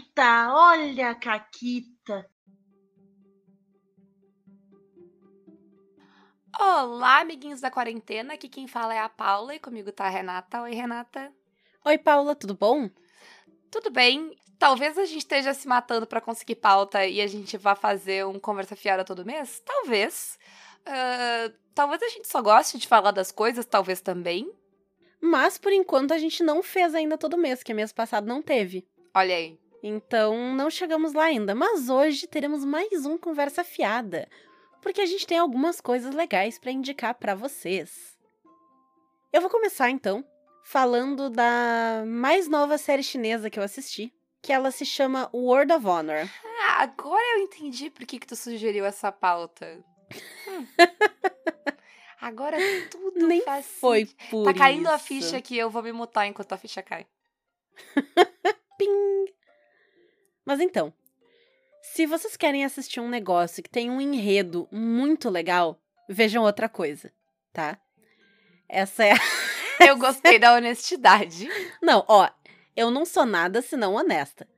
Caquita, olha a Caquita. Olá, amiguinhos da quarentena. Aqui quem fala é a Paula e comigo tá a Renata. Oi, Renata. Oi, Paula, tudo bom? Tudo bem. Talvez a gente esteja se matando para conseguir pauta e a gente vá fazer um conversa fiada todo mês? Talvez. Uh, talvez a gente só goste de falar das coisas, talvez também. Mas por enquanto a gente não fez ainda todo mês, que mês passado não teve. Olha aí. Então não chegamos lá ainda. Mas hoje teremos mais um conversa fiada, porque a gente tem algumas coisas legais para indicar para vocês. Eu vou começar então falando da mais nova série chinesa que eu assisti, que ela se chama World of Honor. Ah, agora eu entendi por que, que tu sugeriu essa pauta. Hum. Agora tudo Nem faz foi por Tá caindo a isso. ficha aqui, eu vou me mutar enquanto a ficha cai. Ping! Mas então, se vocês querem assistir um negócio que tem um enredo muito legal, vejam outra coisa, tá? Essa é. Eu gostei da honestidade. Não, ó, eu não sou nada senão honesta.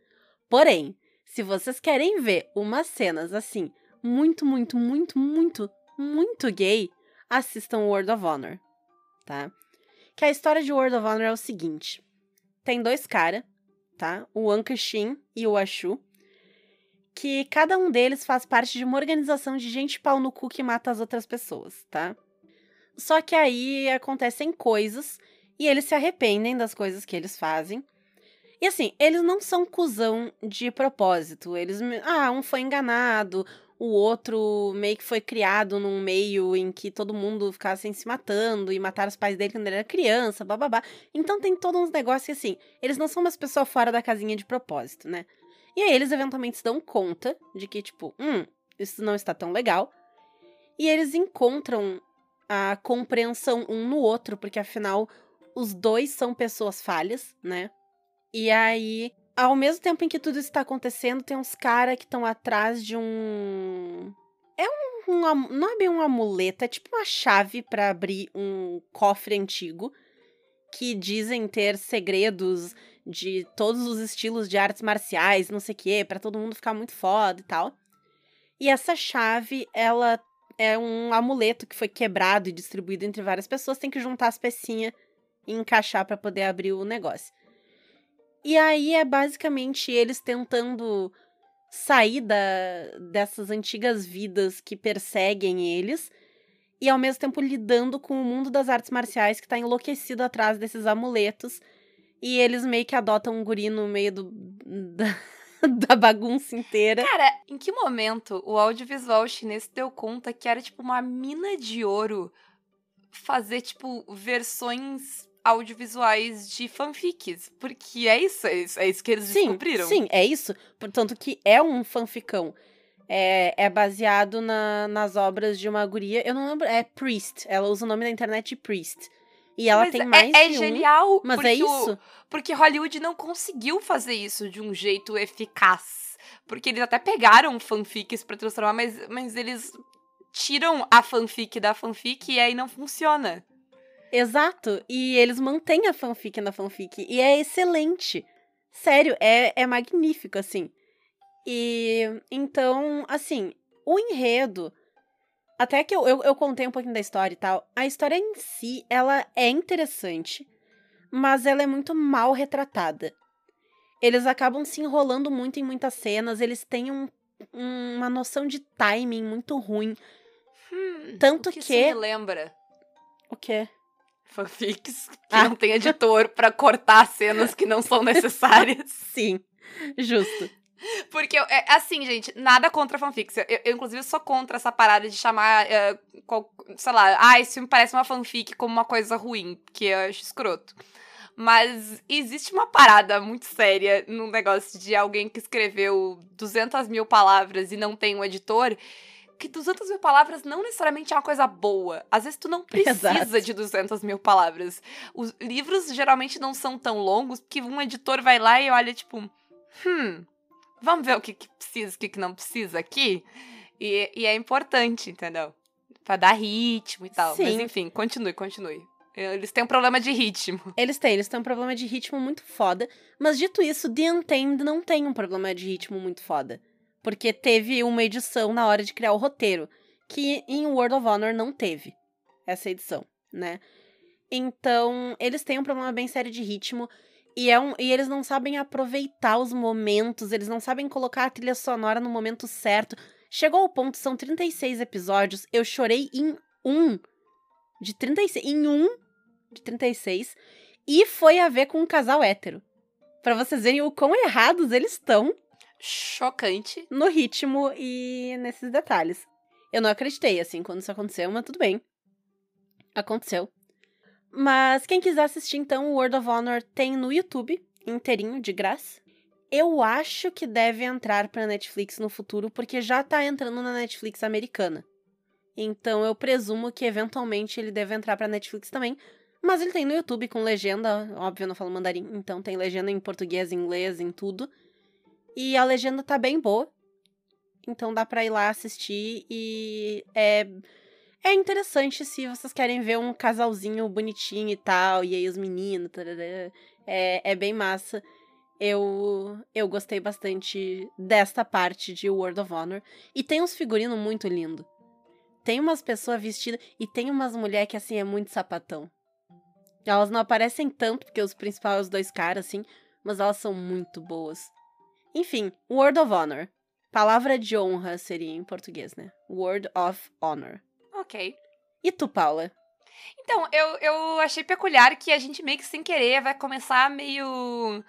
Porém, se vocês querem ver umas cenas assim, muito, muito, muito, muito, muito gay, assistam World of Honor, tá? Que a história de World of Honor é o seguinte: tem dois caras, tá? O Anka Shin e o Ashu, que cada um deles faz parte de uma organização de gente pau no cu que mata as outras pessoas, tá? Só que aí acontecem coisas e eles se arrependem das coisas que eles fazem. E assim, eles não são cuzão de propósito. Eles. Ah, um foi enganado, o outro meio que foi criado num meio em que todo mundo ficava assim, se matando e mataram os pais dele quando ele era criança, bababá. Então tem todos uns negócios que, assim, eles não são umas pessoas fora da casinha de propósito, né? E aí eles eventualmente se dão conta de que, tipo, hum, isso não está tão legal. E eles encontram a compreensão um no outro, porque afinal os dois são pessoas falhas, né? E aí, ao mesmo tempo em que tudo está acontecendo, tem uns caras que estão atrás de um. É um, um Não é bem um amuleto, é tipo uma chave para abrir um cofre antigo. Que dizem ter segredos de todos os estilos de artes marciais, não sei o quê, pra todo mundo ficar muito foda e tal. E essa chave, ela é um amuleto que foi quebrado e distribuído entre várias pessoas, tem que juntar as pecinhas e encaixar pra poder abrir o negócio. E aí é basicamente eles tentando sair da, dessas antigas vidas que perseguem eles e ao mesmo tempo lidando com o mundo das artes marciais que tá enlouquecido atrás desses amuletos. E eles meio que adotam um guri no meio do, da, da bagunça inteira. Cara, em que momento o audiovisual chinês deu conta que era tipo uma mina de ouro fazer, tipo, versões audiovisuais de fanfics? Porque é isso, é isso, é isso que eles Sim, descobriram. sim, é isso. Portanto, que é um fanficão. É, é baseado na- nas obras de uma guria. Eu não lembro. É Priest. Ela usa o nome da internet Priest. E ela Mas tem é- mais é, um. genial. Mas porque é o- isso. porque Hollywood não conseguiu fazer isso de um jeito eficaz. Porque eles até pegaram fanfics pra transformar, mas, mas eles tiram a fanfic da fanfic e aí não funciona. Exato. E eles mantêm a fanfic na fanfic. E é excelente. Sério, é, é magnífico, assim. E então, assim, o enredo. Até que eu, eu, eu contei um pouquinho da história e tal. A história em si, ela é interessante, mas ela é muito mal retratada. Eles acabam se enrolando muito em muitas cenas, eles têm um- um- uma noção de timing muito ruim. Hum, Tanto o que, que- isso me lembra O quê? Fanfics que Ah. não tem editor pra cortar cenas que não são necessárias. Sim, justo. Porque, é, assim, gente, nada contra fanfics. Eu, eu, inclusive, sou contra essa parada de chamar, é, qual- sei lá, ah, esse filme parece uma fanfic como uma coisa ruim, que eu acho escroto. Mas existe uma parada muito séria no negócio de alguém que escreveu 200 mil palavras e não tem um editor. Que 200 mil palavras não necessariamente é uma coisa boa. Às vezes tu não precisa Exato. de 200 mil palavras. Os livros geralmente não são tão longos, porque um editor vai lá e olha, tipo, hum, vamos ver o que, que precisa e o que, que não precisa aqui. E, e é importante, entendeu? Pra dar ritmo e tal. Mas Sim. enfim, continue, continue. Eles têm um problema de ritmo. Eles têm, eles têm um problema de ritmo muito foda. Mas dito isso, The Untamed não tem um problema de ritmo muito foda. Porque teve uma edição na hora de criar o roteiro. Que em World of Honor não teve essa edição, né? Então, eles têm um problema bem sério de ritmo. E, é um, e eles não sabem aproveitar os momentos, eles não sabem colocar a trilha sonora no momento certo. Chegou ao ponto, são 36 episódios, eu chorei em um de 36. Em um de 36. E foi a ver com um casal hétero. Pra vocês verem o quão errados eles estão. Chocante. No ritmo e nesses detalhes. Eu não acreditei, assim, quando isso aconteceu, mas tudo bem. Aconteceu. Mas quem quiser assistir, então, o World of Honor tem no YouTube, inteirinho, de graça. Eu acho que deve entrar pra Netflix no futuro, porque já tá entrando na Netflix americana. Então eu presumo que eventualmente ele deve entrar pra Netflix também. Mas ele tem no YouTube com legenda, óbvio, eu não falo mandarim, então tem legenda em português, inglês, em tudo. E a legenda tá bem boa. Então dá pra ir lá assistir e é é interessante se vocês querem ver um casalzinho bonitinho e tal, e aí os meninos, tarará, é, é bem massa. Eu, eu gostei bastante desta parte de World of Honor. E tem uns figurinos muito lindo. Tem umas pessoas vestidas e tem umas mulheres que, assim, é muito sapatão. Elas não aparecem tanto, porque os principais, os dois caras, assim, mas elas são muito boas. Enfim, Word of Honor. Palavra de honra seria em português, né? Word of Honor. Ok. E tu, Paula? Então, eu, eu achei peculiar que a gente meio que sem querer vai começar meio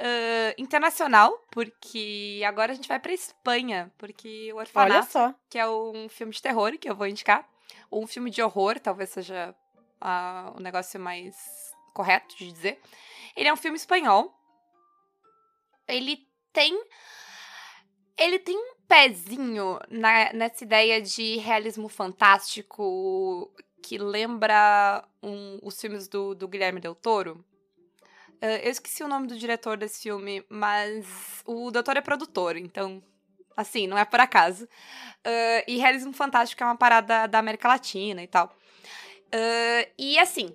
uh, internacional, porque agora a gente vai pra Espanha, porque o Olha Orfanato, só. que é um filme de terror que eu vou indicar, ou um filme de horror, talvez seja ah, o negócio mais correto de dizer. Ele é um filme espanhol. Ele tem. Ele tem um pezinho na- nessa ideia de realismo fantástico que lembra um- os filmes do, do Guilherme Del Toro. Eh, eu esqueci o nome do diretor desse filme, mas o doutor é produtor, então, assim, não é por acaso. Eh, e realismo fantástico é uma parada da América Latina e tal. Eh, e assim,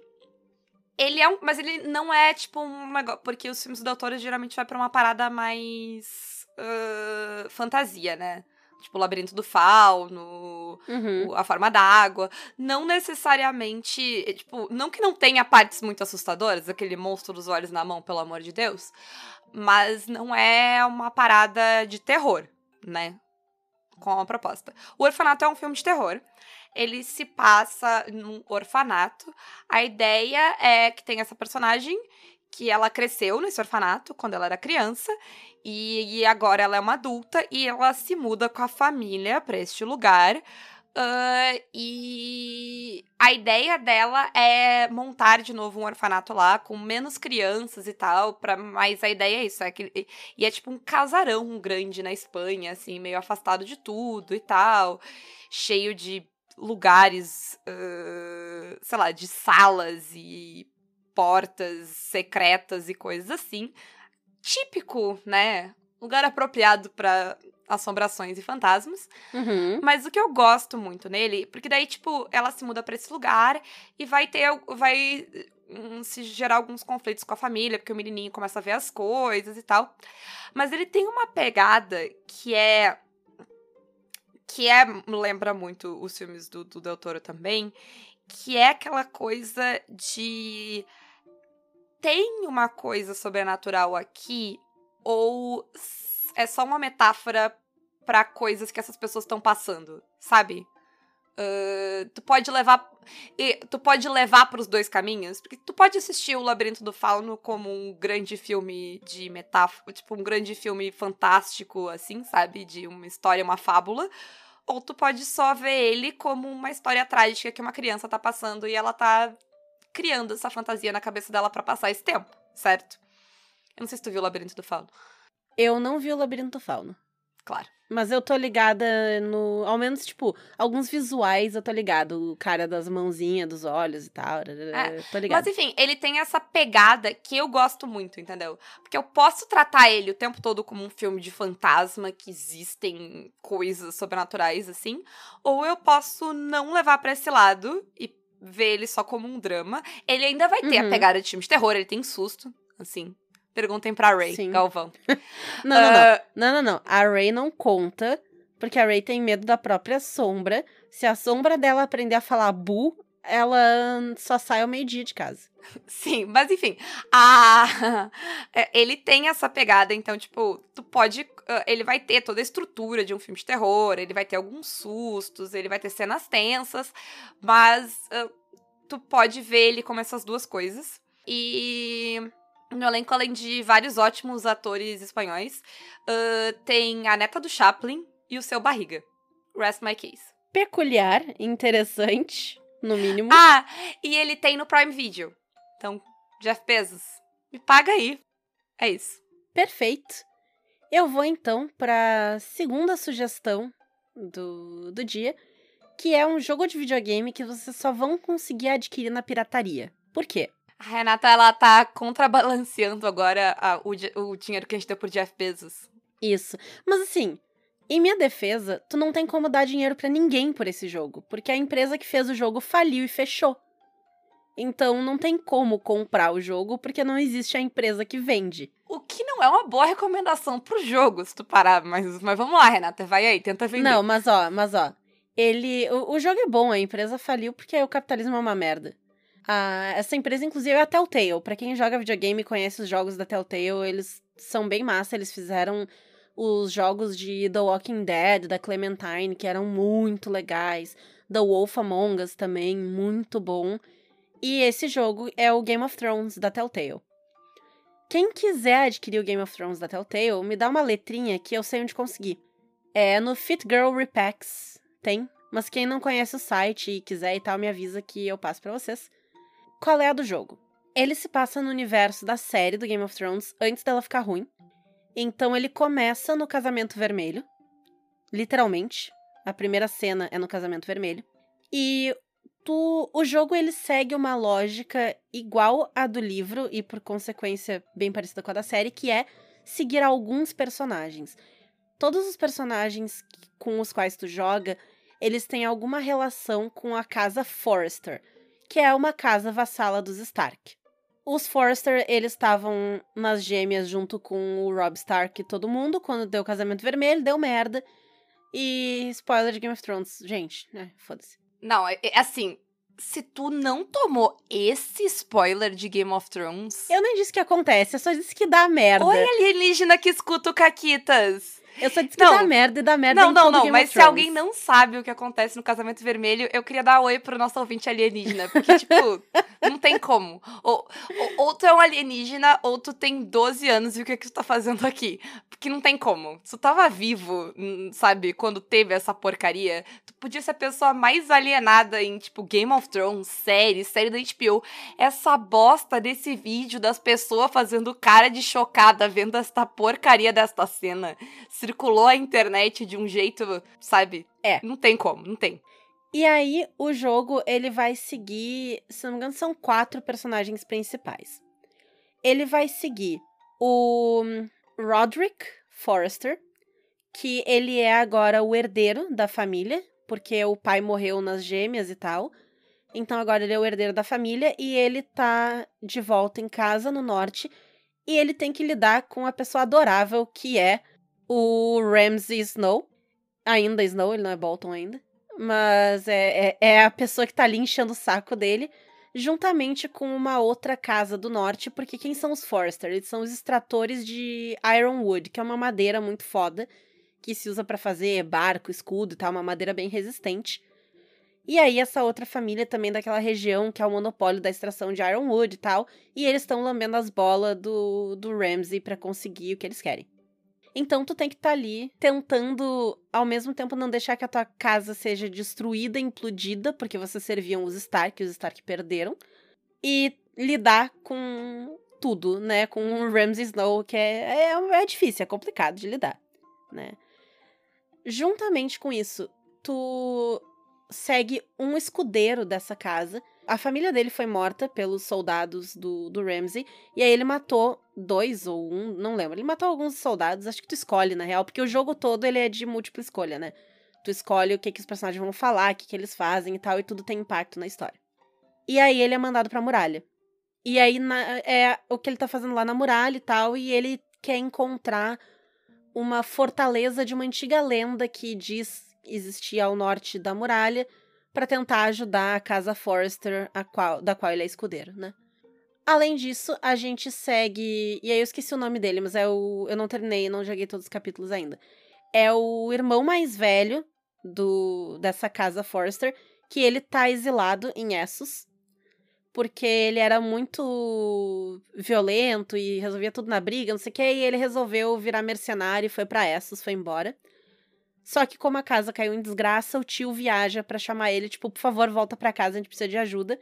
ele é um. Mas ele não é tipo um negócio. Porque os filmes do Doutor geralmente vai pra uma parada mais. ah, fantasia, né? Tipo, o Labirinto do Fauno, Uhum. o- a forma da água. Não necessariamente. eh, Tipo, não que não tenha partes muito assustadoras, aquele monstro dos olhos na mão, pelo amor de Deus. Mas não é uma parada de terror, né? Com a proposta. O Orfanato é um filme de terror. Ele se passa num orfanato. A ideia é que tem essa personagem que ela cresceu nesse orfanato quando ela era criança e, e agora ela é uma adulta e ela se muda com a família para este lugar. Ah, e a ideia dela é montar de novo um orfanato lá com menos crianças e tal, para mas a ideia é isso, é que e é tipo um casarão grande na Espanha, assim, meio afastado de tudo e tal, cheio de lugares, ah, sei lá, de salas e portas secretas e coisas assim. Típico, né? Lugar apropriado para assombrações e fantasmas. Uhum. Mas o que eu gosto muito nele, porque daí, tipo, ela se muda pra esse lugar e vai ter. Vai hum, se gerar alguns conflitos com a família, porque o menininho começa a ver as coisas e tal. Mas ele tem uma pegada que é. Que é. Lembra muito os filmes do, do Del Toro também. Que é aquela coisa de. Tem uma coisa sobrenatural aqui, ou é só uma metáfora pra coisas que essas pessoas estão passando, sabe? Ah, tu pode levar e tu pode levar para os dois caminhos, porque tu pode assistir o Labirinto do Fauno como um grande filme de metáfora, tipo um grande filme fantástico assim, sabe, de uma história, uma fábula, ou tu pode só ver ele como uma história trágica que uma criança tá passando e ela tá criando essa fantasia na cabeça dela pra passar esse tempo, certo? Eu não sei se tu viu o Labirinto do Fauno. Eu não vi o Labirinto do Fauno. Claro. Mas eu tô ligada no. Ao menos, tipo, alguns visuais eu tô ligado. O cara das mãozinhas, dos olhos e tal. É, tô ligada. Mas enfim, ele tem essa pegada que eu gosto muito, entendeu? Porque eu posso tratar ele o tempo todo como um filme de fantasma, que existem coisas sobrenaturais assim, ou eu posso não levar pra esse lado e ver ele só como um drama. Ele ainda vai ter Uhum. a pegada de filme de terror, ele tem susto, assim. Perguntem pra Ray, Sim. Galvão. Não, não, não. Ah, Não, não, não. A Ray não conta, porque a Ray tem medo da própria sombra. Se a sombra dela aprender a falar bu, ela só sai ao meio-dia de casa. Sim, mas enfim, a... é, ele tem essa pegada, então, tipo, tu pode. ah, Ele vai ter toda a estrutura de um filme de terror, ele vai ter alguns sustos, ele vai ter cenas tensas, mas ah, tu pode ver ele como essas duas coisas. E no elenco, além de vários ótimos atores espanhóis, ah, tem a neta do Chaplin e o seu barriga. Rest my case. Peculiar, interessante, no mínimo. Ah, e ele tem no Prime Video. Então, Jeff Bezos, me paga aí. É isso. Perfeito. Eu vou então para segunda sugestão do, do dia, que é um jogo de videogame que vocês só vão conseguir adquirir na pirataria. Por quê? A Renata, ela tá contrabalanceando agora a- o, o dinheiro que a gente deu por Jeff Bezos. Isso. Mas assim, em minha defesa, tu não tem como dar dinheiro pra ninguém por esse jogo, porque a empresa que fez o jogo faliu e fechou. Então não tem como comprar o jogo porque não existe a empresa que vende. O que não é uma boa recomendação pro jogo, se tu parar. Mas, mas vamos lá, Renata, vai aí, tenta vender. Não, mas ó, mas ó, ele, o, o jogo é bom, a empresa faliu porque o capitalismo é uma merda. Ah, essa empresa, inclusive, é a Telltale. Pra quem joga videogame e conhece os jogos da Telltale, eles são bem massa. Eles fizeram os jogos de The Walking Dead, da Clementine, que eram muito legais. The Wolf Among Us também, muito bom. E esse jogo é o Game of Thrones da Telltale. Quem quiser adquirir o Game of Thrones da Telltale, me dá uma letrinha que eu sei onde conseguir. É no Fit Girl Repacks, tem. Mas quem não conhece o site e quiser e tal, me avisa que eu passo pra vocês. Qual é a do jogo? Ele se passa no universo da série do Game of Thrones antes dela ficar ruim. Então ele começa no Casamento Vermelho. Literalmente. A primeira cena é no Casamento Vermelho. E tu, o jogo ele segue uma lógica igual à do livro e por consequência bem parecida com a da série, que é seguir alguns personagens. Todos os personagens com os quais tu joga, eles têm alguma relação com a casa Forrester, que é uma casa vassala dos Stark. Os Forrester, eles estavam nas gêmeas junto com o Rob Stark e todo mundo, quando deu o casamento vermelho, deu merda. E spoiler de Game of Thrones, gente, né, foda-se. Não, é, é assim, se tu não tomou esse spoiler de Game of Thrones... Eu nem disse que acontece, eu só disse que dá merda. Oi, alienígena que escuta o Caquitas! Eu só disse que Não. dá merda e dá merda Não, não, não, mas se alguém não sabe o que acontece no Casamento Vermelho, eu queria dar oi pro nosso ouvinte alienígena, porque, tipo, não tem como. Ou, ou, ou tu é um alienígena, ou tu tem 12 anos e o que, que tu tá fazendo aqui? Porque não tem como. Se tu tava vivo, hum, sabe, quando teve essa porcaria, tu podia ser a pessoa mais alienada em, tipo, Game of Thrones, série, série da HBO. Essa bosta desse vídeo das pessoas fazendo cara de chocada vendo esta porcaria desta cena circulou a internet de um jeito, sabe? É. Não tem como, não tem. E aí, o jogo, ele vai seguir, se não me engano, são quatro personagens principais. Ele vai seguir o Roderick Forrester, que ele é agora o herdeiro da família, porque o pai morreu nas gêmeas e tal. Então agora ele é o herdeiro da família e ele tá de volta em casa no norte e ele tem que lidar com a pessoa adorável que é o Ramsay Snow. Ainda Snow, ele não é Bolton ainda. Mas é, é, é a pessoa que tá ali enchendo o saco dele, juntamente com uma outra casa do norte, porque quem são os Forster? Eles são os extratores de Ironwood, que é uma madeira muito foda, que se usa para fazer barco, escudo e tal, uma madeira bem resistente. E aí, essa outra família também daquela região, que é o monopólio da extração de Ironwood e tal, e eles estão lambendo as bolas do, do Ramsey para conseguir o que eles querem. Então tu tem que estar ali tentando, ao mesmo tempo, não deixar que a tua casa seja destruída, implodida, porque vocês serviam os Stark, os Stark perderam, e lidar com tudo, né? Com o Ramsay Snow, que é, é, é difícil, é complicado de lidar, né? Juntamente com isso, tu segue um escudeiro dessa casa. A família dele foi morta pelos soldados do, do Ramsey. E aí ele matou dois ou um, não lembro. Ele matou alguns soldados, acho que tu escolhe, na real, porque o jogo todo ele é de múltipla escolha, né? Tu escolhe o que, que os personagens vão falar, o que, que eles fazem e tal, e tudo tem impacto na história. E aí ele é mandado pra muralha. E aí na- é o que ele tá fazendo lá na muralha e tal, e ele quer encontrar uma fortaleza de uma antiga lenda que diz existir ao norte da muralha pra tentar ajudar a casa Forrester, a qual, da qual ele é escudeiro, né? Além disso, a gente segue. E aí eu esqueci o nome dele, mas é o. Eu não terminei, não joguei todos os capítulos ainda. É o irmão mais velho do dessa casa Forrester, que ele tá exilado em Essos. Porque ele era muito violento e resolvia tudo na briga, não sei o que, e ele resolveu virar mercenário e foi pra Essos, foi embora. Só que como a casa caiu em desgraça, o tio viaja pra chamar ele, tipo, por favor, volta pra casa, a gente precisa de ajuda.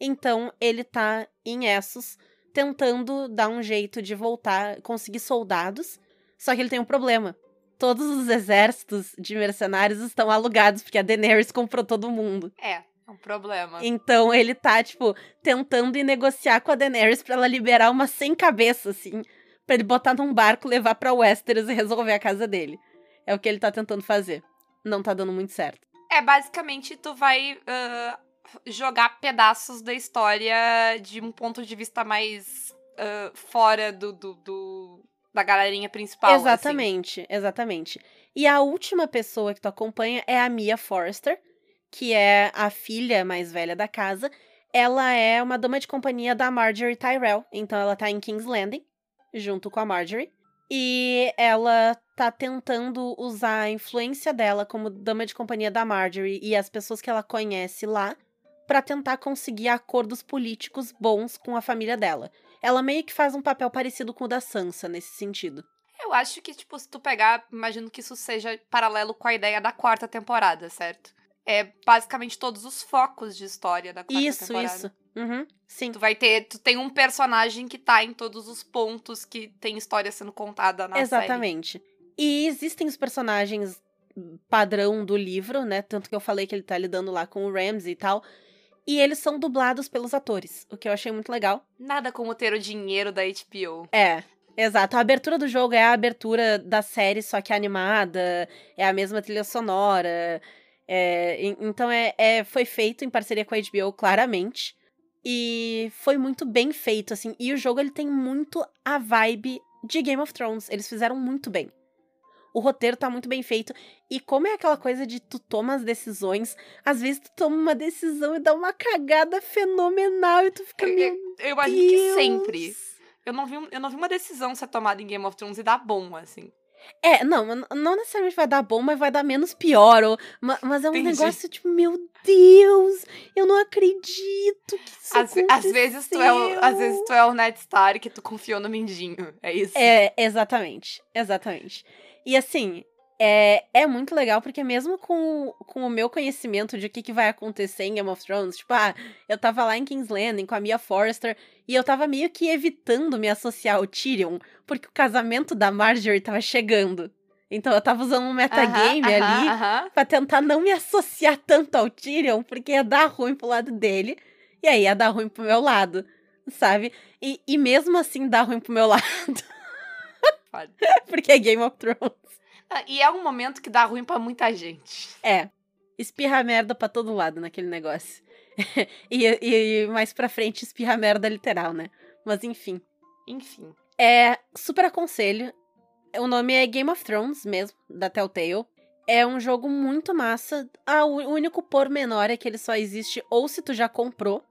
Então, ele tá em Essos, tentando dar um jeito de voltar, conseguir soldados. Só que ele tem um problema. Todos os exércitos de mercenários estão alugados, porque a Daenerys comprou todo mundo. É, é um problema. Então ele tá, tipo, tentando ir negociar com a Daenerys pra ela liberar uma sem cabeça, assim. Pra ele botar num barco, levar pra Westeros e resolver a casa dele. É o que ele tá tentando fazer. Não tá dando muito certo. É, basicamente, tu vai ah, jogar pedaços da história de um ponto de vista mais ah, fora do, do, do- da galerinha principal. assim. exatamente, exatamente. E a última pessoa que tu acompanha é a Mia Forrester, que é a filha mais velha da casa. Ela é uma dama de companhia da Marjorie Tyrell. Então ela tá em King's Landing, junto com a Marjorie. E ela tá tentando usar a influência dela como dama de companhia da Marjorie e as pessoas que ela conhece lá pra tentar conseguir acordos políticos bons com a família dela. Ela meio que faz um papel parecido com o da Sansa nesse sentido. Eu acho que, tipo, se tu pegar, imagino que isso seja paralelo com a ideia da quarta temporada, certo? É basicamente todos os focos de história da quarta isso, temporada. isso. Uhum, sim. Tu vai ter, tu tem um personagem que tá em todos os pontos que tem história sendo contada na série. Exatamente. E existem os personagens padrão do livro, né? Tanto que eu falei que ele tá lidando lá com o Ramsey e tal. E eles são dublados pelos atores, o que eu achei muito legal. Nada como ter o dinheiro da HBO. É, exato. A abertura do jogo é a abertura da série, só que animada, é a mesma trilha sonora. é, en- então é, é- foi feito em parceria com a HBO, claramente. E foi muito bem feito, assim. E o jogo ele tem muito a vibe de Game of Thrones. Eles fizeram muito bem. O roteiro tá muito bem feito. E como é aquela coisa de tu toma as decisões, às vezes tu toma uma decisão e dá uma cagada fenomenal e tu fica, Eu- meu Eu imagino que Deus. sempre. Eu não, vi, eu não vi uma decisão ser tomada em Game of Thrones e dar bom, assim. É, não, não necessariamente vai dar bom, mas vai dar menos pior. Ou, ma- mas é um Entendi. negócio tipo, meu Deus, eu não acredito que isso Às, às vezes tu é o, às vezes tu é o Ned Stark que tu confiou no Mindinho. É isso? É, exatamente, exatamente. E assim, é, é muito legal, porque mesmo com, com o meu conhecimento de o que, que vai acontecer em Game of Thrones, tipo, ah, eu tava lá em King's Landing com a Mia Forrester, e eu tava meio que evitando me associar ao Tyrion, porque o casamento da Marjorie tava chegando. Então eu tava usando um metagame Aham, aham, ali aham. pra tentar não me associar tanto ao Tyrion, porque ia dar ruim pro lado dele, e aí ia dar ruim pro meu lado, sabe? E, e mesmo assim dá ruim pro meu lado, Foda. porque é Game of Thrones. Ah, E é um momento que dá ruim pra muita gente. É, espirra merda pra todo lado naquele negócio. e, e mais pra frente espirra merda literal, né? Mas enfim. Enfim. É super aconselho. O nome é Game of Thrones mesmo, da Telltale. É um jogo muito massa. Ah, o único pormenor é que ele só existe ou se tu já comprou.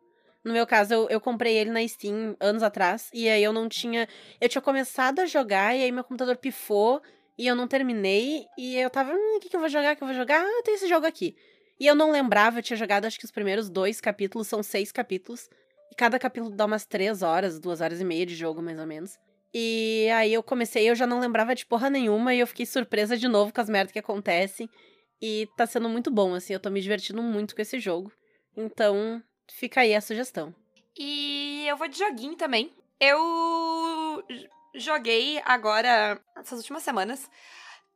No meu caso, eu, eu comprei ele na Steam anos atrás. E aí eu não tinha. Eu tinha começado a jogar e aí meu computador pifou e eu não terminei. E eu tava, hum, o que, que eu vou jogar? O que eu vou jogar? Ah, tem esse jogo aqui. E eu não lembrava, eu tinha jogado acho que os primeiros dois capítulos, são seis capítulos. E cada capítulo dá umas três horas, duas horas e meia de jogo, mais ou menos. E aí eu comecei, eu já não lembrava de porra nenhuma, e eu fiquei surpresa de novo com as merdas que acontecem. E tá sendo muito bom, assim, eu tô me divertindo muito com esse jogo. Então, fica aí a sugestão. E eu vou de joguinho também. Eu joguei agora, essas últimas semanas.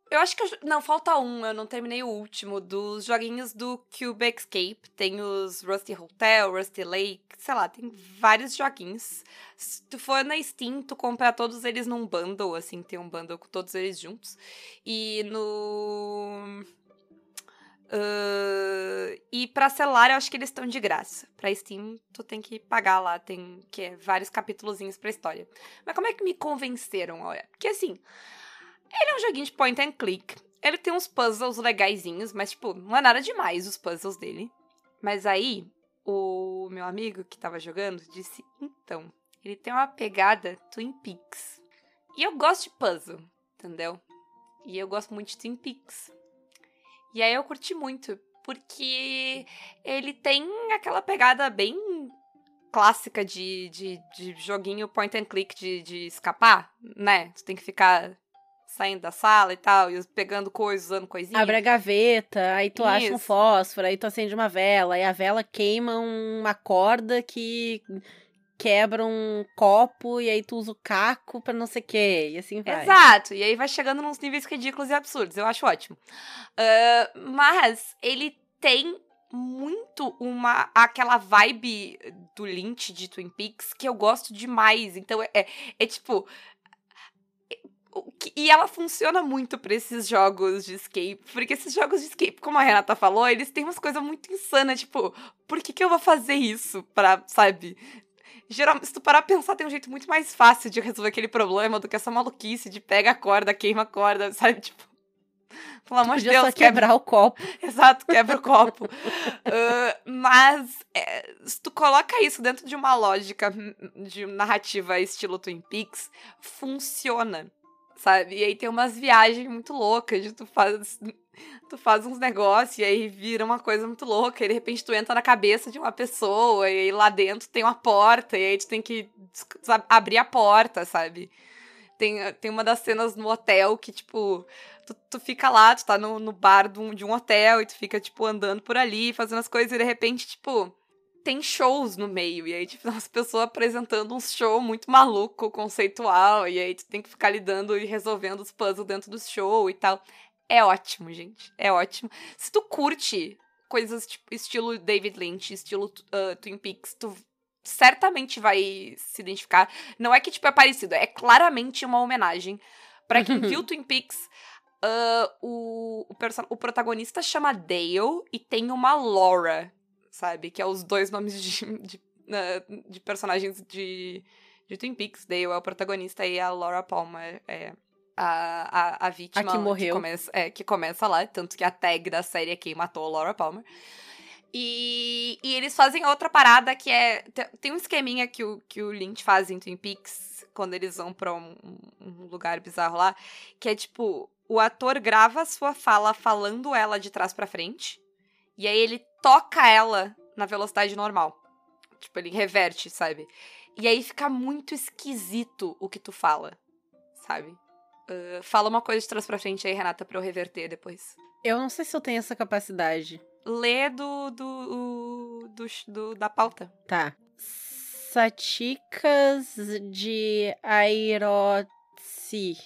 Eu acho que eu. Não, falta um, eu não terminei o último. Dos joguinhos do Cube Escape. Tem os Rusty Hotel, Rusty Lake, sei lá, tem vários joguinhos. Se tu for na Steam, tu compra todos eles num bundle, assim, tem um bundle com todos eles juntos. E no. Uh, e pra celular eu acho que eles estão de graça. Pra Steam, tu tem que pagar lá, tem que é, vários capítulozinhos pra história. Mas como é que me convenceram? Olha, porque assim, ele é um joguinho de point and click. Ele tem uns puzzles legaisinhos, mas tipo, não é nada demais os puzzles dele. Mas aí, o meu amigo que tava jogando disse: então, ele tem uma pegada Twin Peaks. E eu gosto de puzzle, entendeu? E eu gosto muito de Twin Peaks. E aí eu curti muito, porque ele tem aquela pegada bem clássica de, de, de joguinho point and click de, de escapar, né? Tu tem que ficar saindo da sala e tal, e pegando coisas, usando coisinhas. Abre a gaveta, aí tu Isso. acha um fósforo, aí tu acende uma vela, aí a vela queima uma corda que quebra um copo e aí tu usa o caco pra não sei o quê, e assim vai. Exato, e aí vai chegando nos níveis ridículos e absurdos, eu acho ótimo. Uh, mas ele tem muito uma aquela vibe do Lynch de Twin Peaks que eu gosto demais. Então é, é, é tipo e ela funciona muito para esses jogos de escape, porque esses jogos de escape, como a Renata falou, eles têm umas coisas muito insanas, tipo, por que que eu vou fazer isso pra, sabe, geralmente, se tu parar pra pensar, tem um jeito muito mais fácil de resolver aquele problema do que essa maluquice de pega a corda, queima a corda, sabe? Tipo. Pelo amor de Deus. Só quebrar quebra... o copo. Exato, quebra o copo. uh, mas é, se tu coloca isso dentro de uma lógica de narrativa estilo Twin Peaks, funciona. Sabe? E aí tem umas viagens muito loucas de tu faz tu faz uns negócios e aí vira uma coisa muito louca. E de repente tu entra na cabeça de uma pessoa e aí lá dentro tem uma porta e aí tu tem que abrir a porta, sabe? Tem, tem uma das cenas no hotel que, tipo, tu, tu fica lá, tu tá no, no bar de um, de um hotel e tu fica, tipo, andando por ali, fazendo as coisas e de repente, tipo, tem shows no meio. E aí, tipo, as pessoas apresentando um show muito maluco, conceitual. E aí tu tem que ficar lidando e resolvendo os puzzles dentro do show e tal. É ótimo, gente. É ótimo. Se tu curte coisas tipo estilo David Lynch, estilo uh, Twin Peaks, tu certamente vai se identificar. Não é que tipo é parecido, é claramente uma homenagem. Para quem viu Twin Peaks, uh, o, o, o, protagonista chama Dale e tem uma Laura, sabe? Que é os dois nomes de, de, uh, de personagens de, de Twin Peaks. Dale é o protagonista e a Laura Palmer é a, a, a vítima. A que morreu. Que começa, é, que começa lá, tanto que a tag da série é quem matou a Laura Palmer. E, e eles fazem outra parada que é. Tem um esqueminha que o, que o Lynch faz em Twin Peaks, quando eles vão pra um, um lugar bizarro lá, que é tipo: o ator grava a sua fala falando ela de trás para frente, e aí ele toca ela na velocidade normal. Tipo, ele reverte, sabe? E aí fica muito esquisito o que tu fala, sabe? Uh, fala uma coisa de trás pra frente aí, Renata, pra eu reverter depois. Eu não sei se eu tenho essa capacidade. Lê do, do, do, do da pauta. Tá. Saticas de Airotsi.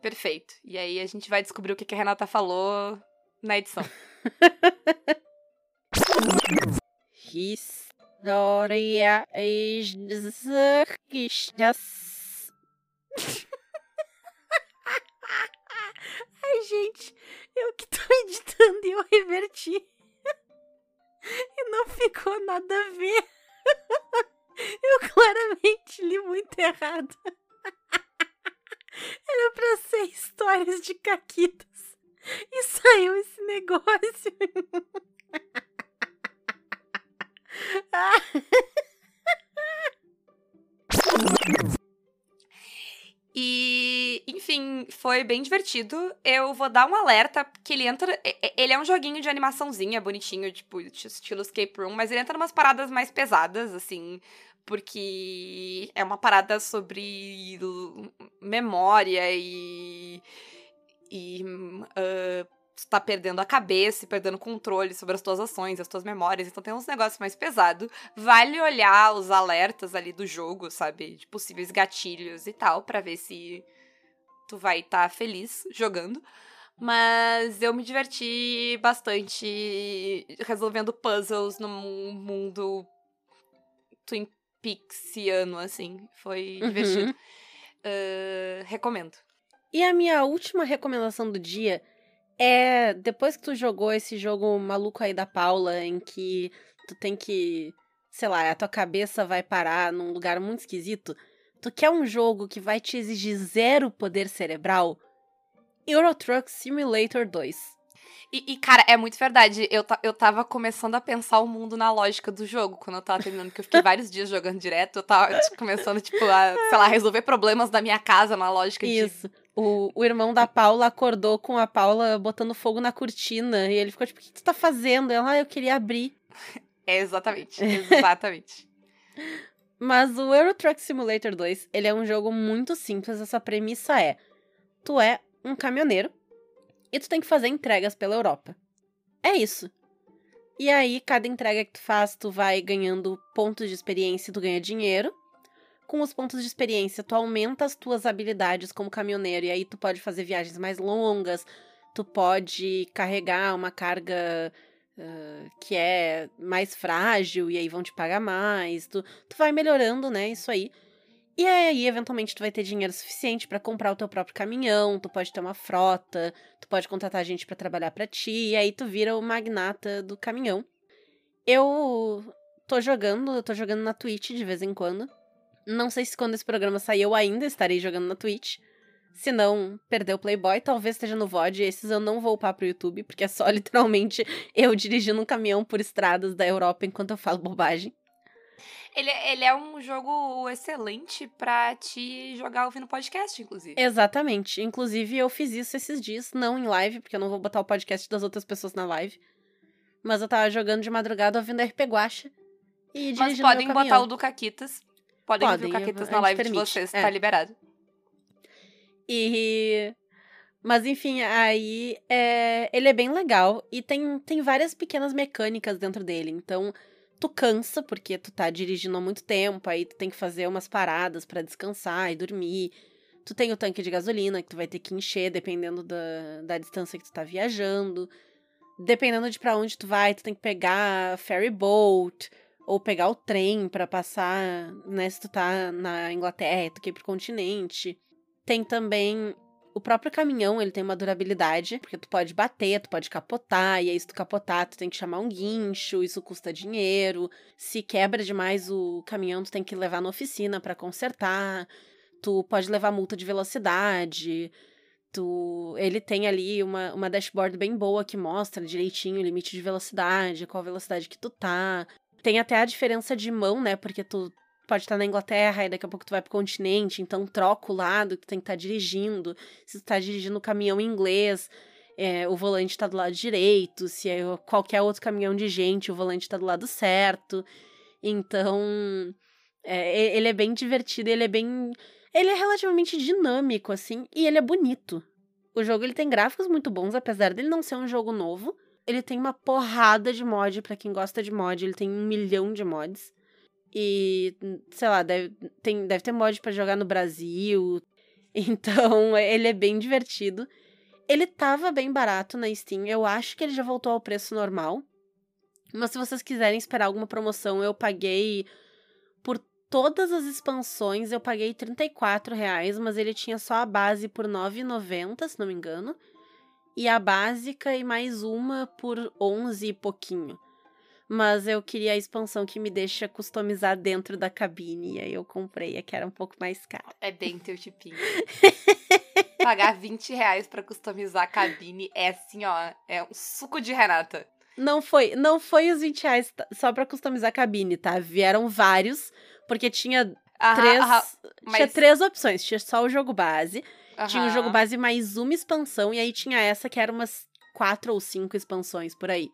Perfeito. E aí a gente vai descobrir o que, que a Renata falou na edição. História Ai, gente, eu que tô editando e eu reverti. E não ficou nada a ver. Eu claramente li muito errado. Era pra ser histórias de caquitas. E saiu esse negócio. E, enfim, foi bem divertido. Eu vou dar um alerta, que ele entra. Ele é um joguinho de animaçãozinha, bonitinho, tipo, estilo escape room, mas ele entra umas paradas mais pesadas, assim, porque é uma parada sobre memória e. e uh, tu tá perdendo a cabeça e perdendo controle sobre as tuas ações, as tuas memórias, então tem uns negócios mais pesados. Vale olhar os alertas ali do jogo, sabe? De possíveis gatilhos e tal, para ver se tu vai estar tá feliz jogando. Mas eu me diverti bastante resolvendo puzzles no mundo Twin Peaksiano, assim. Foi uhum. divertido. Uh, recomendo. E a minha última recomendação do dia É, depois que tu jogou esse jogo maluco aí da Paula, em que tu tem que, sei lá, a tua cabeça vai parar num lugar muito esquisito, tu quer um jogo que vai te exigir zero poder cerebral? Euro Truck Simulator 2. E, e, cara, é muito verdade. Eu, eu tava começando a pensar o mundo na lógica do jogo quando eu tava terminando, que eu fiquei vários dias jogando direto. Eu tava tipo, começando, tipo, a, sei lá, resolver problemas da minha casa na lógica Isso. De... O, o irmão da Paula acordou com a Paula botando fogo na cortina. E ele ficou tipo, o que tu tá fazendo? Ela, ah, eu queria abrir. É, exatamente. Exatamente. Mas o Euro Truck Simulator 2, ele é um jogo muito simples. Essa premissa é: tu é um caminhoneiro e tu tem que fazer entregas pela Europa. É isso. E aí, cada entrega que tu faz, tu vai ganhando pontos de experiência e tu ganha dinheiro. Com os pontos de experiência, tu aumenta as tuas habilidades como caminhoneiro, e aí tu pode fazer viagens mais longas, tu pode carregar uma carga uh, que é mais frágil, e aí vão te pagar mais. Tu, tu vai melhorando, né? Isso aí. E aí, eventualmente, tu vai ter dinheiro suficiente para comprar o teu próprio caminhão, tu pode ter uma frota, tu pode contratar gente para trabalhar para ti, e aí tu vira o magnata do caminhão. Eu tô jogando, eu tô jogando na Twitch de vez em quando. Não sei se quando esse programa sair eu ainda estarei jogando na Twitch. Se não, perdeu o Playboy, talvez esteja no VOD. Esses eu não vou upar pro YouTube, porque é só literalmente eu dirigindo um caminhão por estradas da Europa enquanto eu falo bobagem. Ele, ele é um jogo excelente pra te jogar ouvindo podcast, inclusive. Exatamente. Inclusive, eu fiz isso esses dias, não em live, porque eu não vou botar o podcast das outras pessoas na live. Mas eu tava jogando de madrugada ouvindo RP Guacha e Mas podem botar o do Caquitas. Podem, podem ouvir o Caquitas na live permite. de vocês, é. tá liberado. E. Mas enfim, aí é... ele é bem legal e tem, tem várias pequenas mecânicas dentro dele. Então, tu cansa, porque tu tá dirigindo há muito tempo, aí tu tem que fazer umas paradas para descansar e dormir. Tu tem o tanque de gasolina que tu vai ter que encher dependendo da, da distância que tu tá viajando. Dependendo de para onde tu vai, tu tem que pegar ferry boat ou pegar o trem para passar, né, se tu tá na Inglaterra, tu quer ir pro continente. Tem também o próprio caminhão, ele tem uma durabilidade, porque tu pode bater, tu pode capotar, e aí se tu capotar, tu tem que chamar um guincho, isso custa dinheiro. Se quebra demais o caminhão, tu tem que levar na oficina para consertar. Tu pode levar multa de velocidade. Tu, ele tem ali uma, uma dashboard bem boa que mostra direitinho o limite de velocidade, qual velocidade que tu tá. Tem até a diferença de mão, né? Porque tu pode estar na Inglaterra e daqui a pouco tu vai pro continente, então troca o lado que tu tem que estar dirigindo. Se tu tá dirigindo o caminhão em inglês, é, o volante tá do lado direito. Se é qualquer outro caminhão de gente, o volante tá do lado certo. Então, é, ele é bem divertido, ele é bem. Ele é relativamente dinâmico, assim, e ele é bonito. O jogo ele tem gráficos muito bons, apesar dele não ser um jogo novo. Ele tem uma porrada de mod para quem gosta de mod, ele tem um milhão de mods. E, sei lá, deve, tem, deve ter mod para jogar no Brasil. Então, ele é bem divertido. Ele tava bem barato na Steam. Eu acho que ele já voltou ao preço normal. Mas se vocês quiserem esperar alguma promoção, eu paguei por todas as expansões, eu paguei 34 reais, mas ele tinha só a base por 9,90, se não me engano. E a básica e mais uma por 11 e pouquinho mas eu queria a expansão que me deixa customizar dentro da cabine. E aí eu comprei a que era um pouco mais cara. É bem teu tipinho. Pagar 20 reais pra customizar a cabine é assim, ó. É um suco de Renata. Não foi, não foi os 20 reais só pra customizar a cabine, tá? Vieram vários, porque tinha aham, três. Aham, mas... Tinha três opções. Tinha só o jogo base. Aham. Tinha o jogo base mais uma expansão, e aí tinha essa que era umas quatro ou cinco expansões por aí.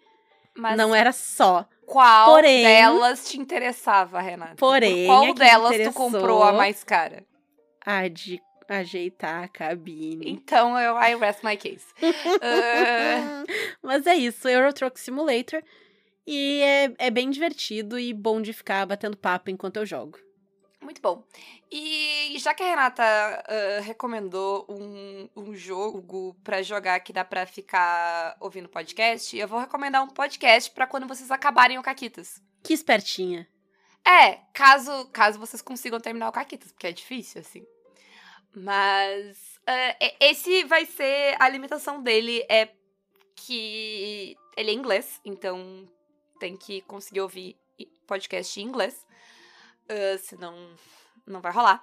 Mas não era só. Qual porém, delas te interessava, Renata? Porém, Por qual delas tu comprou a mais cara? A de ajeitar a cabine. Então eu I rest my case. uh... Mas é isso, Euro Truck Simulator. E é, é bem divertido e bom de ficar batendo papo enquanto eu jogo. Muito bom. E já que a Renata uh, recomendou um, um jogo para jogar que dá para ficar ouvindo podcast, eu vou recomendar um podcast para quando vocês acabarem o Caquitas. Que espertinha. É, caso, caso vocês consigam terminar o Caquitas, porque é difícil, assim. Mas uh, esse vai ser. A limitação dele é que ele é inglês, então tem que conseguir ouvir podcast em inglês, uh, senão não vai rolar.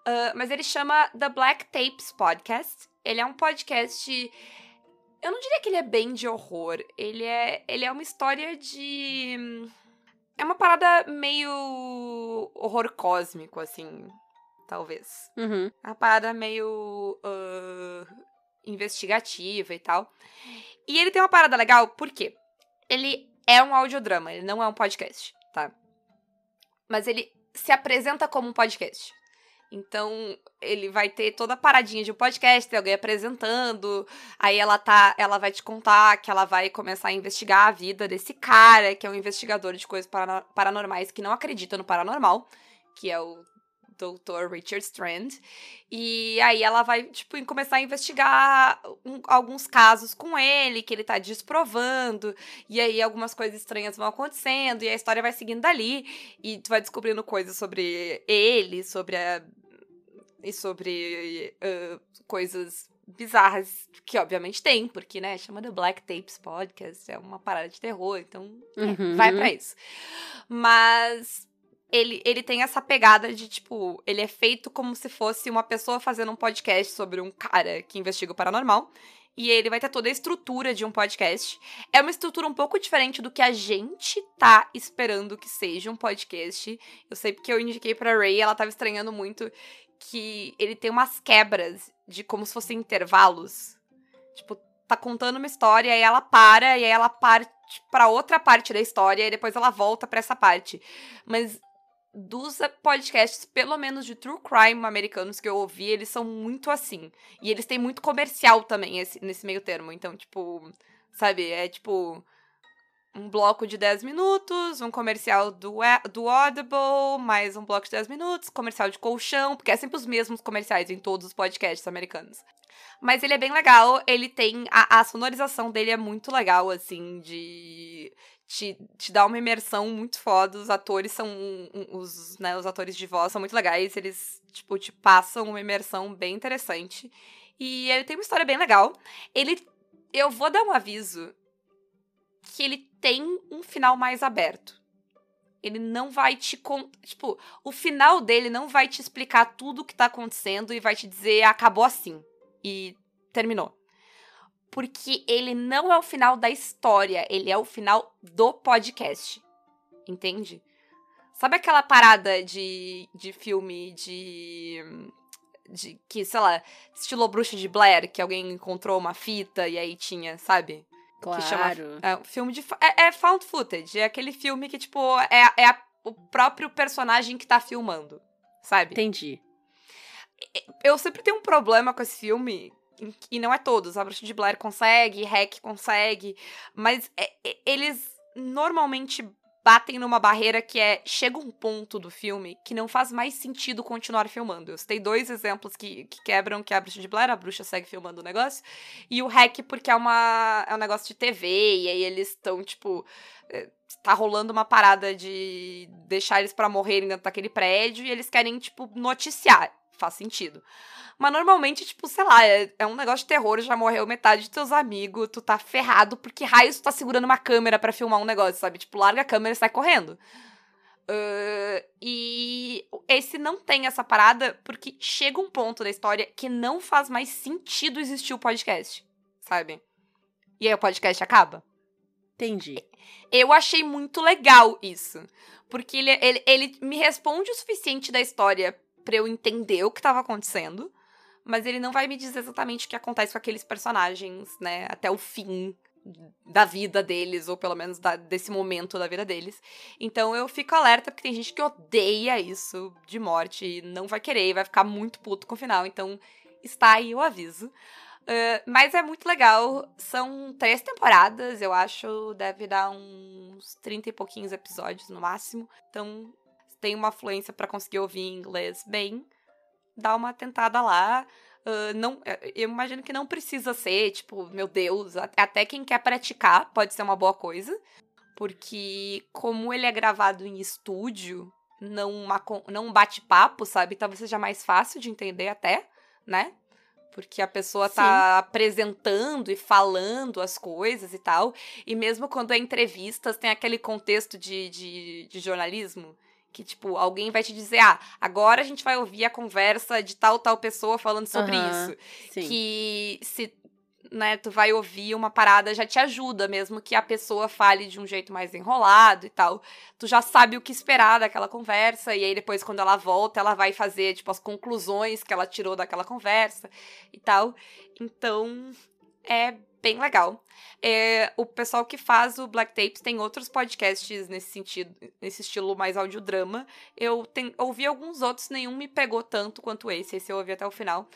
Uh, mas ele chama The Black Tapes Podcast. Ele é um podcast. Eu não diria que ele é bem de horror. Ele é, ele é uma história de. É uma parada meio horror cósmico, assim, talvez. Uhum. É uma parada meio uh, investigativa e tal. E ele tem uma parada legal, por quê? Ele é um audiodrama, ele não é um podcast, tá? Mas ele se apresenta como um podcast. Então, ele vai ter toda a paradinha de um podcast, tem alguém apresentando, aí ela tá, ela vai te contar que ela vai começar a investigar a vida desse cara, que é um investigador de coisas paranormais que não acredita no paranormal, que é o Dr. Richard Strand. E aí ela vai, tipo, começar a investigar um, alguns casos com ele, que ele tá desprovando. E aí algumas coisas estranhas vão acontecendo, e a história vai seguindo dali. E tu vai descobrindo coisas sobre ele, sobre a. E sobre uh, coisas bizarras, que obviamente tem, porque, né, chama The Black Tapes Podcast, é uma parada de terror, então é, Uhum. vai pra isso. Mas ele, ele tem essa pegada de, tipo, ele é feito como se fosse uma pessoa fazendo um podcast sobre um cara que investiga o paranormal. E ele vai ter toda a estrutura de um podcast. É uma estrutura um pouco diferente do que a gente tá esperando que seja um podcast. Eu sei porque eu indiquei pra Ray, ela tava estranhando muito que ele tem umas quebras de como se fossem intervalos. Tipo, tá contando uma história e ela para e aí ela parte para outra parte da história e depois ela volta para essa parte. Mas dos podcasts, pelo menos de true crime americanos que eu ouvi, eles são muito assim. E eles têm muito comercial também esse, nesse meio termo. Então, tipo, sabe, é tipo um bloco de 10 minutos, um comercial do, do Audible, mais um bloco de 10 minutos, comercial de colchão, porque é sempre os mesmos comerciais em todos os podcasts americanos. Mas ele é bem legal, ele tem. A, a sonorização dele é muito legal, assim, de. Te, te dá uma imersão muito foda. Os atores são. Os, né, os atores de voz são muito legais. Eles, tipo, te passam uma imersão bem interessante. E ele tem uma história bem legal. Ele. Eu vou dar um aviso que ele tem um final mais aberto. Ele não vai te contar. Tipo, o final dele não vai te explicar tudo o que tá acontecendo e vai te dizer acabou assim. E terminou. Porque ele não é o final da história, ele é o final do podcast. Entende? Sabe aquela parada de, de filme de. de que, sei lá, estilo Bruxa de Blair, que alguém encontrou uma fita e aí tinha, sabe? Claro. Que chama, é um filme de. É, é found footage. É aquele filme que, tipo, é, é a, o próprio personagem que tá filmando. Sabe? Entendi. Eu sempre tenho um problema com esse filme. E não é todos. A Bruxa de Blair consegue, Hack consegue. Mas é, é, eles normalmente batem numa barreira que é. Chega um ponto do filme que não faz mais sentido continuar filmando. Eu citei dois exemplos que, que quebram, que é a Bruxa de Blair, a bruxa segue filmando o negócio. E o Hack, porque é, uma, é um negócio de TV, e aí eles estão, tipo. Tá rolando uma parada de deixar eles para morrerem dentro daquele prédio e eles querem, tipo, noticiar. Faz sentido. Mas normalmente, tipo, sei lá, é, é, um negócio de terror, já morreu metade de teus amigos, tu tá ferrado porque raios tu tá segurando uma câmera para filmar um negócio, sabe? Tipo, larga a câmera e sai correndo. Uh, e esse não tem essa parada porque chega um ponto da história que não faz mais sentido existir o podcast, sabe? E aí o podcast acaba. Entendi. Eu achei muito legal isso. Porque ele, ele, ele me responde o suficiente da história para eu entender o que tava acontecendo mas ele não vai me dizer exatamente o que acontece com aqueles personagens, né, até o fim da vida deles, ou pelo menos da, desse momento da vida deles. Então eu fico alerta, porque tem gente que odeia isso de morte e não vai querer, e vai ficar muito puto com o final. Então está aí o aviso. Uh, mas é muito legal. São três temporadas, eu acho. Deve dar uns 30 e pouquinhos episódios no máximo. Então tem uma fluência para conseguir ouvir inglês bem dá uma tentada lá. Uh, não, eu imagino que não precisa ser, tipo, meu Deus, até quem quer praticar pode ser uma boa coisa. Porque, como ele é gravado em estúdio, não, uma, não um bate-papo, sabe? Talvez seja mais fácil de entender até, né? Porque a pessoa tá apresentando e falando as coisas e tal. E mesmo quando é entrevistas, tem aquele contexto de, de, de jornalismo. Que, tipo, alguém vai te dizer, ah, agora a gente vai ouvir a conversa de tal, tal pessoa falando sobre Aham, isso. Sim. Que se né, tu vai ouvir uma parada, já te ajuda, mesmo que a pessoa fale de um jeito mais enrolado e tal. Tu já sabe o que esperar daquela conversa, e aí depois, quando ela volta, ela vai fazer, tipo, as conclusões que ela tirou daquela conversa e tal. Então, é bem legal. É, o pessoal que faz o Black Tapes tem outros podcasts nesse sentido, nesse estilo mais audiodrama. Eu tem, ouvi alguns outros, nenhum me pegou tanto quanto esse. Esse eu ouvi até o final.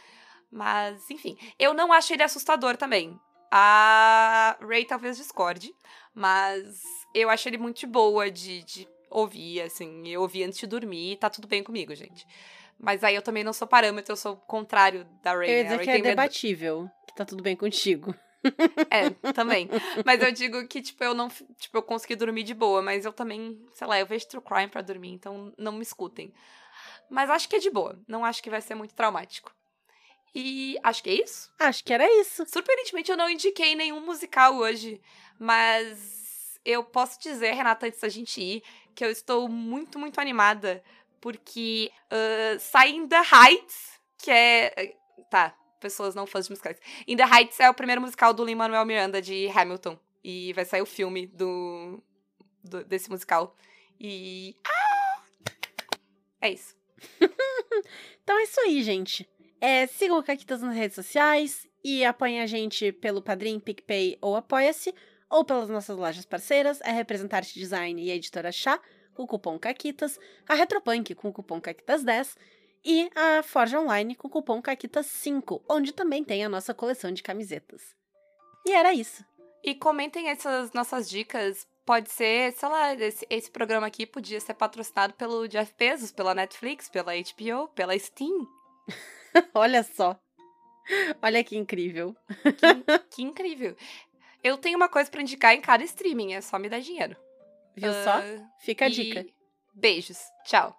Mas, enfim. Eu não acho ele assustador também. A Ray talvez discorde, mas eu acho ele muito de boa de, de ouvir, assim. Eu ouvi antes de dormir e tá tudo bem comigo, gente. Mas aí eu também não sou parâmetro, eu sou o contrário da Ray. Eu ia né? Dizer Ray que é tem medo- debatível, que tá tudo bem contigo. É, também. Mas eu digo que, tipo, eu não. Tipo, eu consegui dormir de boa, mas eu também, sei lá, eu vejo true crime pra dormir, então não me escutem. Mas acho que é de boa. Não acho que vai ser muito traumático. E acho que é isso. Acho que era isso. Surpreendentemente, eu não indiquei nenhum musical hoje. Mas eu posso dizer, Renata, antes da gente ir, que eu estou muito, muito animada. Porque uh, sai In The Heights, que é. Tá, pessoas não fãs de musicais. In The Heights é o primeiro musical do Lin-Manuel Miranda de Hamilton. E vai sair o filme do, do- desse musical. E. Ah! É isso. Então é isso aí, gente. É, sigam o Caquitas nas redes sociais e apoiem a gente pelo Padrim, PicPay ou Apoia-se, ou pelas nossas lojas parceiras, a Representarte Design e a Editora Chá, com o cupom Caquitas, a Retropunk com o cupom Caquitas10 e a Forge Online com o cupom Caquitas5, onde também tem a nossa coleção de camisetas. E era isso. E comentem essas nossas dicas. Pode ser, sei lá, esse, esse programa aqui podia ser patrocinado pelo Jeff Bezos, pela Netflix, pela HBO, pela Steam. Olha só. Olha que incrível. Que incrível. Eu tenho uma coisa pra indicar em cada streaming, é só me dar dinheiro. Viu Ah, só? Fica a dica. Beijos. Tchau.